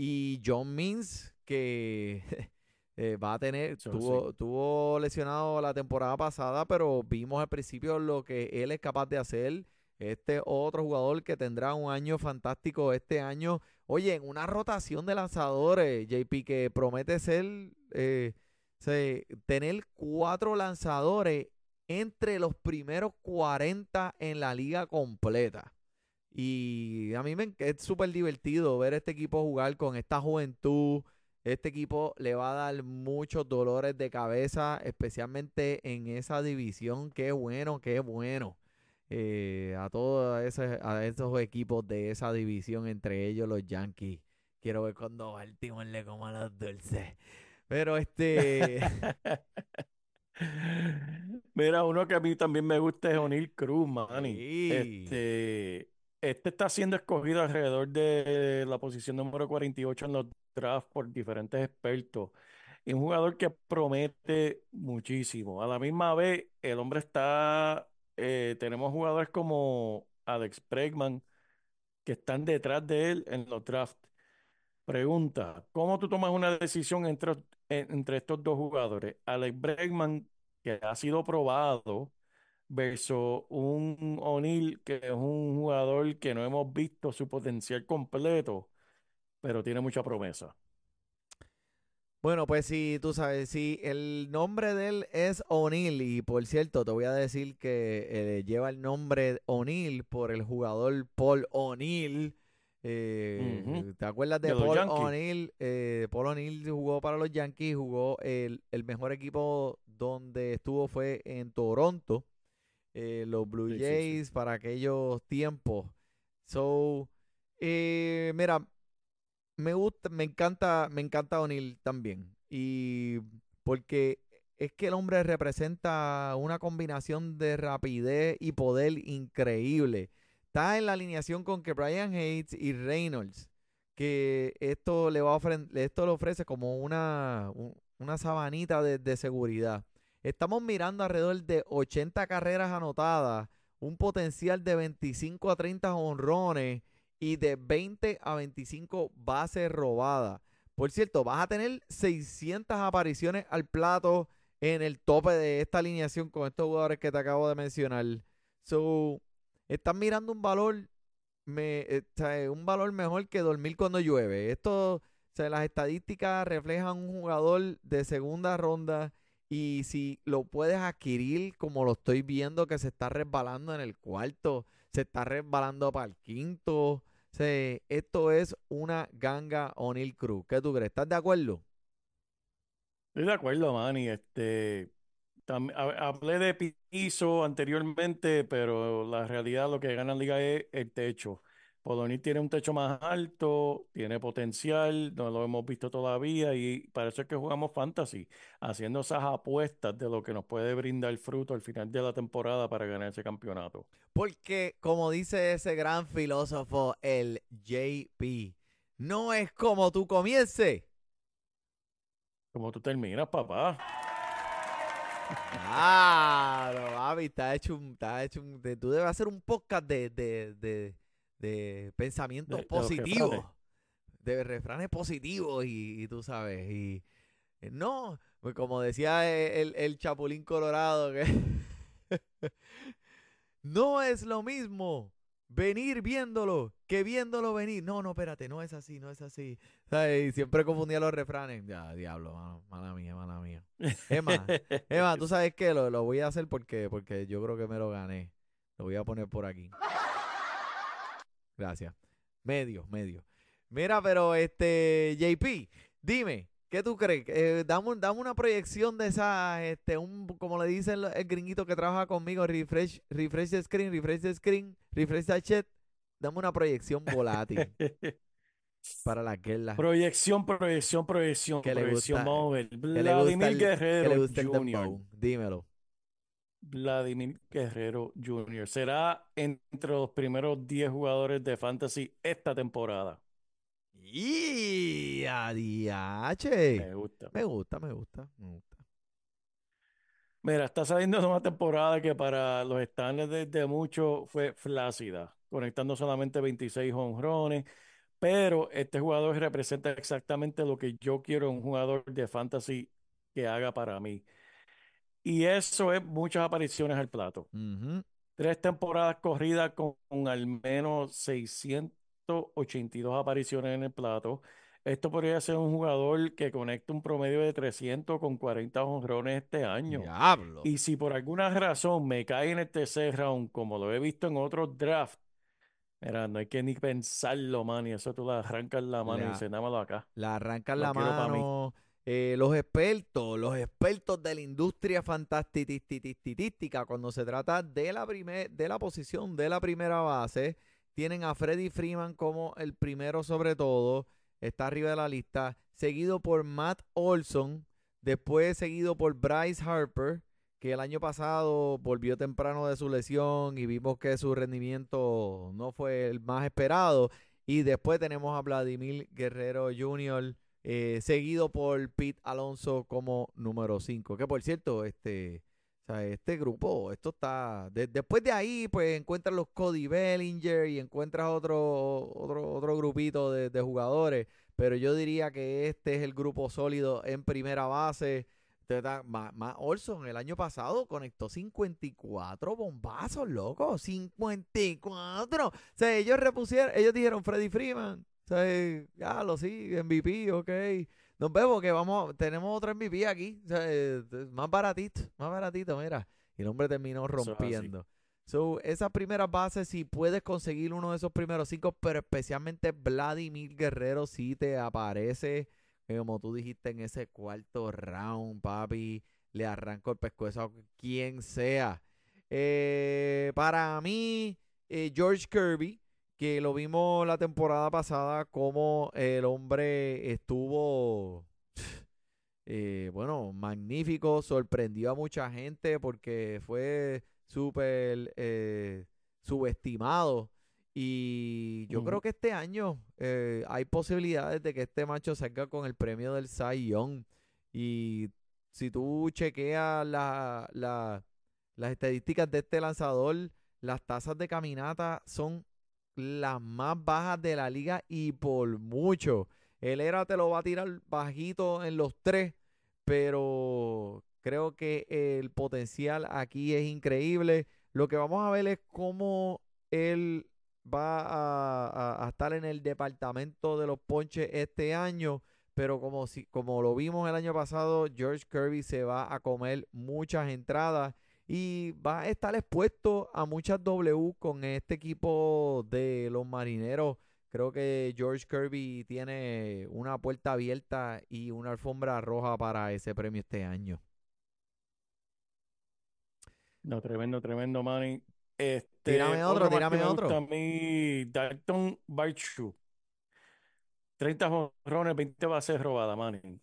Y John Means, que *laughs* eh, va a tener, eso sí. tuvo, tuvo lesionado la temporada pasada, pero vimos al principio lo que él es capaz de hacer. Este otro jugador que tendrá un año fantástico este año. Oye, en una rotación de lanzadores, JP, que promete ser, eh, se- tener cuatro lanzadores entre los primeros 40 en la liga completa. Y a mí me, es súper divertido ver este equipo jugar con esta juventud. Este equipo le va a dar muchos dolores de cabeza, especialmente en esa división. Qué bueno, qué bueno. Eh, a todos a esos equipos de esa división, entre ellos los Yankees. Quiero ver cuando Baltimore le coma los dulces. Pero este, *laughs* Mira, uno que a mí también me gusta es O'Neal Cruz, Manny. sí, Este, este está siendo escogido alrededor de la posición número 48 en los drafts por diferentes expertos. Y un jugador que promete muchísimo. A la misma vez, el hombre está, eh, tenemos jugadores como Alex Bregman que están detrás de él en los drafts. Pregunta, ¿cómo tú tomas una decisión entre, en- entre estos dos jugadores? Alex Bregman, que ha sido probado, versus un O'Neal, que es un jugador que no hemos visto su potencial completo, pero tiene mucha promesa. Bueno, pues sí, tú sabes, sí, el nombre de él es O'Neill y por cierto, te voy a decir que eh, lleva el nombre O'Neill por el jugador Paul O'Neill. Eh, ¿te acuerdas de Paul. O'Neill? Eh, Paul O'Neill jugó para los Yankees, jugó el, el mejor equipo donde estuvo fue en Toronto, eh, los Blue Sí, sí, sí. Jays para aquellos tiempos. So, eh, mira, me gusta, me encanta, me encanta O'Neill también. Y porque es que el hombre representa una combinación de rapidez y poder increíble. Está en la alineación con que Brian Hayes y Reynolds, que esto le va a esto le ofrece como una, una sabanita de, de seguridad. Estamos mirando alrededor de 80 carreras anotadas, un potencial de 25 a 30 honrones y de 20 a 25 bases robadas. Por cierto, vas a tener 600 apariciones al plato en el tope de esta alineación con estos jugadores que te acabo de mencionar. So, mirando un valor, eh, un valor mejor que dormir cuando llueve. Esto, las estadísticas reflejan un jugador de segunda ronda y si lo puedes adquirir como lo estoy viendo que se está resbalando en el cuarto, se está resbalando para el quinto. O esto es una ganga O'Neill Cruz. ¿Qué tú crees? ¿Estás de acuerdo? Estoy de acuerdo, Manny. Este, hablé de piso anteriormente, pero la realidad lo que gana la liga es el techo. Poloni tiene un techo más alto, tiene potencial, no lo hemos visto todavía y para eso es que jugamos fantasy, haciendo esas apuestas de lo que nos puede brindar el fruto al final de la temporada para ganar ese campeonato. Porque, como dice ese gran filósofo, el JP, no es como tú comiences. Como tú terminas, papá. Claro, papi, está hecho un, está hecho un, tú debes hacer un podcast de, de de pensamientos positivos, de, refranes positivos y, tú sabes, y eh, no, pues como decía el, el Chapulín Colorado, que *laughs* no es lo mismo venir viéndolo que viéndolo venir. No, no, espérate, no es así, no es así. Y siempre confundía los refranes. Ya, diablo, mala, mía, mala mía. Emma, Emma, tú *laughs* sabes que lo, lo, voy a hacer porque, porque yo creo que me lo gané. Lo voy a poner por aquí. Gracias. Medio, medio. Mira, pero este, JP, dime, ¿qué tú crees? Eh, dame, una proyección de esa, este, un, como le dice el, gringuito que trabaja conmigo, refresh, refresh the screen, refresh the screen, refresh the chat. Dame una proyección volátil. *laughs* para la guerra. Proyección, proyección, proyección, que proyección. Le Vladimir Guerrero Jr. Dímelo. Vladimir Guerrero Jr. será entre los primeros 10 jugadores de Fantasy esta temporada. ¡Y a Me gusta. Me gusta, me gusta, me gusta. Mira, está saliendo una temporada que para los estándares desde mucho fue flácida, conectando solamente 26 honrones, pero este jugador representa exactamente lo que yo quiero un jugador de fantasy que haga para mí. Y eso es muchas apariciones al plato. Tres temporadas corridas con, al menos 682 apariciones en el plato. Esto podría ser un jugador que conecte un promedio de 300 con 40 honrones este año. Diablo. Y si por alguna razón me cae en el tercer round, como lo he visto en otros drafts, mira, no hay que ni pensarlo, man. Y eso tú la arrancas la mano y dices, dámelo acá. La arrancas la mano. Eh, los expertos, los expertos de la industria fantástica, cuando se trata de la, de la posición de la primera base, tienen a Freddy Freeman como el primero sobre todo, está arriba de la lista, seguido por Matt Olson, después seguido por Bryce Harper, que el año pasado volvió temprano de su lesión y vimos que su rendimiento no fue el más esperado, y después tenemos a Vladimir Guerrero Jr., eh, seguido por Pete Alonso como número 5. Que por cierto, este, este grupo, esto está. después de ahí, pues encuentras los Cody Bellinger y encuentras otro, otro, otro grupito de, jugadores. Pero yo diría que este es el grupo sólido en primera base. Más Olson el año pasado conectó 54 bombazos, loco. 54. O sea, ellos repusieron, ellos dijeron Freddy Freeman, ya lo sí, MVP, ok. Nos vemos que vamos, tenemos otro MVP aquí. Eh, más baratito, más baratito, mira. Y el hombre terminó rompiendo. So, esas primeras bases, si puedes conseguir uno de esos primeros cinco, pero especialmente Vladimir Guerrero, si te aparece, eh, como tú dijiste en ese cuarto round, papi, le arranco el pescuezo a quien sea. Eh, para mí, George Kirby, que lo vimos la temporada pasada, como el hombre estuvo, eh, bueno, magnífico, sorprendió a mucha gente porque fue súper eh, subestimado. Y yo creo que este año eh, hay posibilidades de que este macho salga con el premio del Cy Young. Y si tú chequeas la, la, las estadísticas de este lanzador, las tasas de caminata son las más bajas de la liga y por mucho. El ERA te lo va a tirar bajito en los tres, pero creo que el potencial aquí es increíble. Lo que vamos a ver es cómo él va a, a estar en el departamento de los ponches este año pero como, si, como lo vimos el año pasado, George Kirby se va a comer muchas entradas y va a estar expuesto a muchas W con este equipo de los marineros. Creo que George Kirby tiene una puerta abierta y una alfombra roja para ese premio este año. No, tremendo, tremendo, Manny. Este, tírame otro, tírame otro. A mí, Dalton Barchu. 30 jorrones, 20 bases robadas, Manny.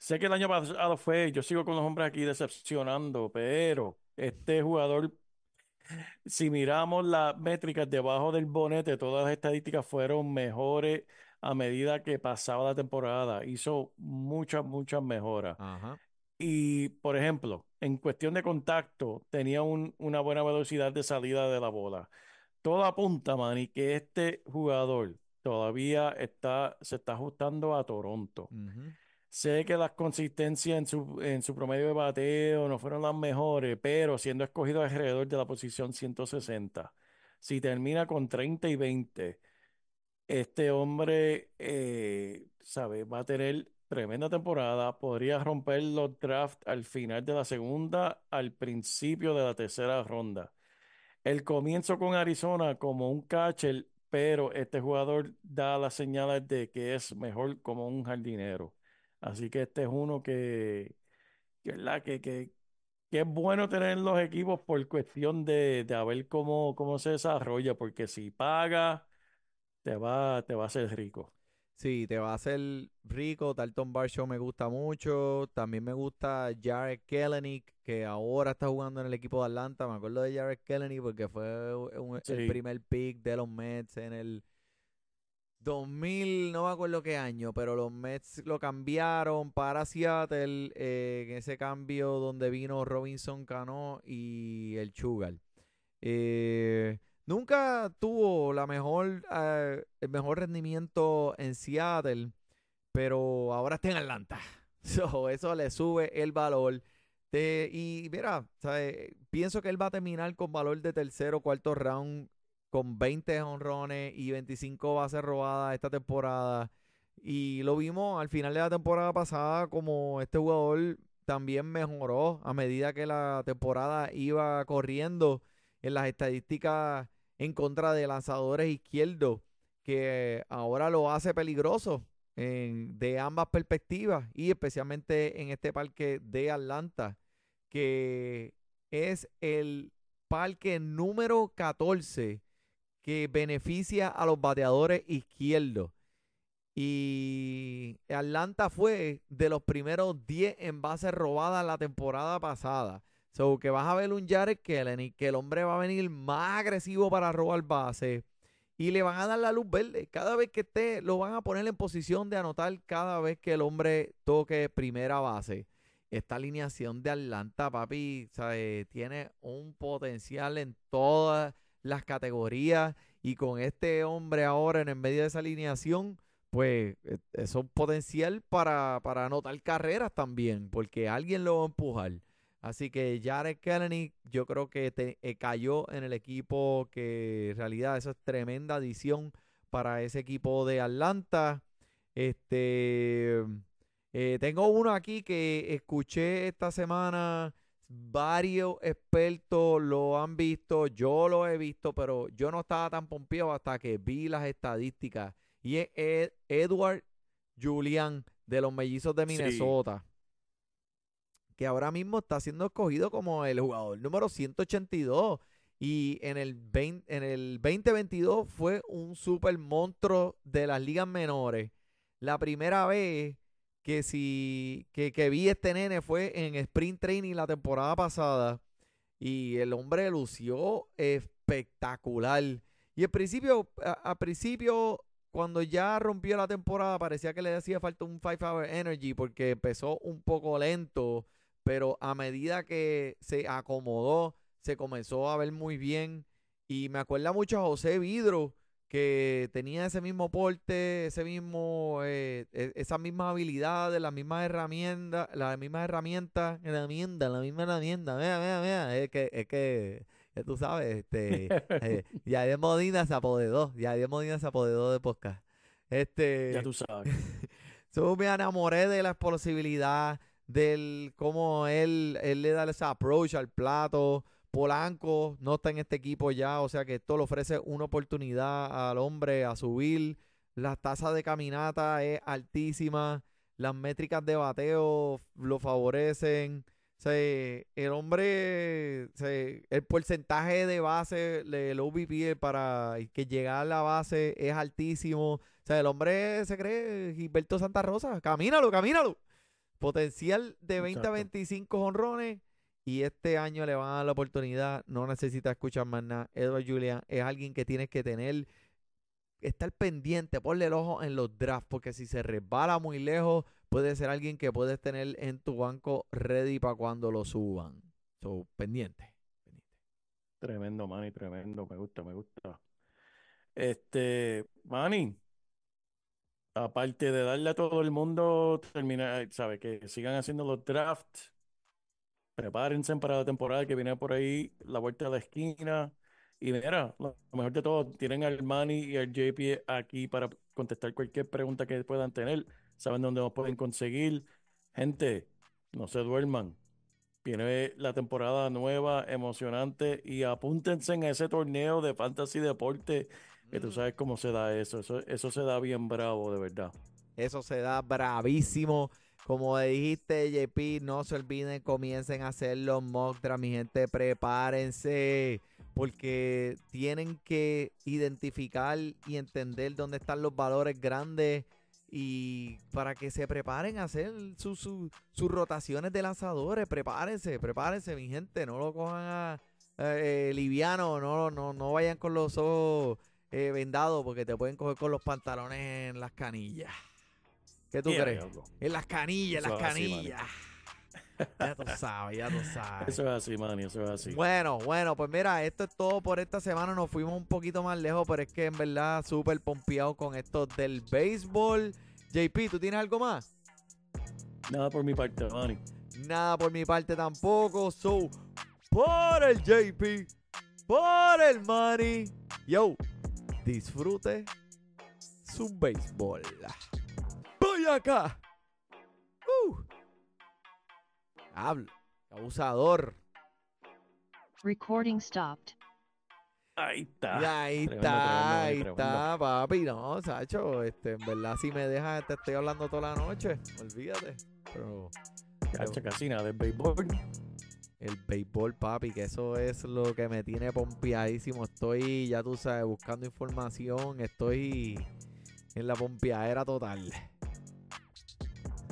Sé que el año pasado fue, yo sigo con los hombres aquí decepcionando, pero este jugador, si miramos las métricas debajo del bonete, todas las estadísticas fueron mejores a medida que pasaba la temporada. Hizo muchas, muchas mejoras. Y, por ejemplo, en cuestión de contacto, tenía una buena velocidad de salida de la bola. Todo apunta, Manny, que este jugador todavía está, se está ajustando a Toronto. Sé que las consistencias en su, en su promedio de bateo no fueron las mejores, pero siendo escogido alrededor de la posición 160, si termina con 30 y 20, este hombre, eh, ¿sabe? Va a tener tremenda temporada. Podría romper los drafts al final de la segunda, al principio de la tercera ronda. El comienzo con Arizona como un catcher, pero este jugador da las señales de que es mejor como un jardinero. Así que este es uno que, que, que, que, que es bueno tener en los equipos por cuestión de, de a ver cómo, cómo se desarrolla, porque si paga, te va, te va a hacer rico. Sí, te va a hacer rico. Dalton Barshaw me gusta mucho. También me gusta Jared Kellenick, que ahora está jugando en el equipo de Atlanta. Me acuerdo de Jared Kellenick porque fue el primer pick de los Mets en el 2000, no me acuerdo qué año, pero los Mets lo cambiaron para Seattle eh, en ese cambio donde vino Robinson Cano y el Sugar. Eh, nunca tuvo la mejor, eh, el mejor rendimiento en Seattle, pero ahora está en Atlanta. *laughs* eso le sube el valor. y mira, pienso que él va a terminar con valor de tercero, cuarto round con 20 honrones y 25 bases robadas esta temporada. Y lo vimos al final de la temporada pasada como este jugador también mejoró a medida que la temporada iba corriendo en las estadísticas en contra de lanzadores izquierdos, que ahora lo hace peligroso de ambas perspectivas y especialmente en este parque de Atlanta, que es el parque número 14 que beneficia a los bateadores izquierdos. Y Atlanta fue de los primeros 10 en bases robadas la temporada pasada. So que vas a ver un Jared Kellen que el hombre va a venir más agresivo para robar base. Y le van a dar la luz verde. Cada vez que esté, lo van a poner en posición de anotar cada vez que el hombre toque primera base. Esta alineación de Atlanta, papi, tiene un potencial en todas las categorías y con este hombre ahora en el medio de esa alineación, pues e, eso es potencial para, para anotar carreras también, porque alguien lo va a empujar. Así que Jared Kennedy yo creo que te, eh, cayó en el equipo que en realidad eso es tremenda adición para ese equipo de Atlanta. Este, eh, tengo uno aquí que escuché esta semana varios expertos lo han visto, yo lo he visto, pero yo no estaba tan pompeado hasta que vi las estadísticas. Y es Edward Julian de los Mellizos de Minnesota, que ahora mismo está siendo escogido como el jugador número 182. Y en el, 20 en el 2022 fue un super monstruo de las ligas menores. La primera vez que, si, que, que vi este nene fue en Sprint Training la temporada pasada. Y el hombre lució espectacular. Y al principio, a, principio, cuando ya rompió la temporada, parecía que le hacía falta un 5 Hour Energy porque empezó un poco lento. Pero a medida que se acomodó, se comenzó a ver muy bien. Y me acuerda mucho a José Vidro, que tenía ese mismo porte, ese mismo, eh, e, esas mismas habilidades, las mismas herramientas, las mismas herramientas, herramienta, la misma herramienta, mira, mira, mira, es que, es que, tú sabes, este, eh, *laughs* de Modina se apoderó, de Modina se apoderó de podcast. Este, ya tú sabes. *laughs* yo me enamoré de la explosibilidad, del cómo él, él le da ese approach al plato, Polanco no está en este equipo ya, o sea que esto le ofrece una oportunidad al hombre a subir. La tasa de caminata es altísima, las métricas de bateo lo favorecen. el hombre, el porcentaje de base del OVP para que llegar a la base es altísimo. O sea, el hombre se cree Gilberto Santa Rosa. Camínalo, camínalo. Potencial de 20 a 25 honrones y este año le van a dar la oportunidad, no necesita escuchar más nada. Edward Julian es alguien que tienes que tener, estar pendiente, ponle el ojo en los drafts, porque si se resbala muy lejos, puede ser alguien que puedes tener en tu banco ready para cuando lo suban. So, pendiente. Tremendo, Manny, tremendo. Me gusta, me gusta. Este, Manny, aparte de darle a todo el mundo, terminar, ¿sabe? Que sigan haciendo los drafts prepárense para la temporada que viene por ahí, la vuelta de la esquina. Y mira, lo mejor de todo, tienen al Manny y al JP aquí para contestar cualquier pregunta que puedan tener. Saben dónde nos pueden conseguir. Gente, no se duerman. Viene la temporada nueva, emocionante, y apúntense en ese torneo de fantasy deporte, que tú mm. sabes cómo se da eso. Eso, eso se da bien bravo, de verdad. Eso se da bravísimo. Como dijiste, JP, no se olviden, comiencen a hacer los mock mi gente, prepárense, porque tienen que identificar y entender dónde están los valores grandes y para que se preparen a hacer sus rotaciones de lanzadores, prepárense, prepárense, mi gente, no lo cojan a, eh, liviano, no, no, no vayan con los ojos eh, vendados porque te pueden coger con los pantalones en las canillas. ¿Qué tú crees? En las canillas, en las canillas. ya tú sabes, ya tú sabes. Eso es así, man, eso es así. Bueno, bueno, pues mira, esto es todo por esta semana. Nos fuimos un poquito más lejos, pero es que en verdad súper pompeado con esto del béisbol. JP, ¿tú tienes algo más? Nada por mi parte, Manny. Nada por mi parte tampoco. So, por el JP, por el Manny. Yo, disfrute su béisbol acá. Uh. Hablo. Abusador. Recording stopped. Ahí está. ahí está, ahí está, papi. No, Sacho, este, en verdad, si me dejas, te estoy hablando toda la noche. Olvídate. Pero. Cacha, casi nada del béisbol. El béisbol, papi, que eso es lo que me tiene pompeadísimo. Estoy, ya tú sabes, buscando información. Estoy en la pompeadera total.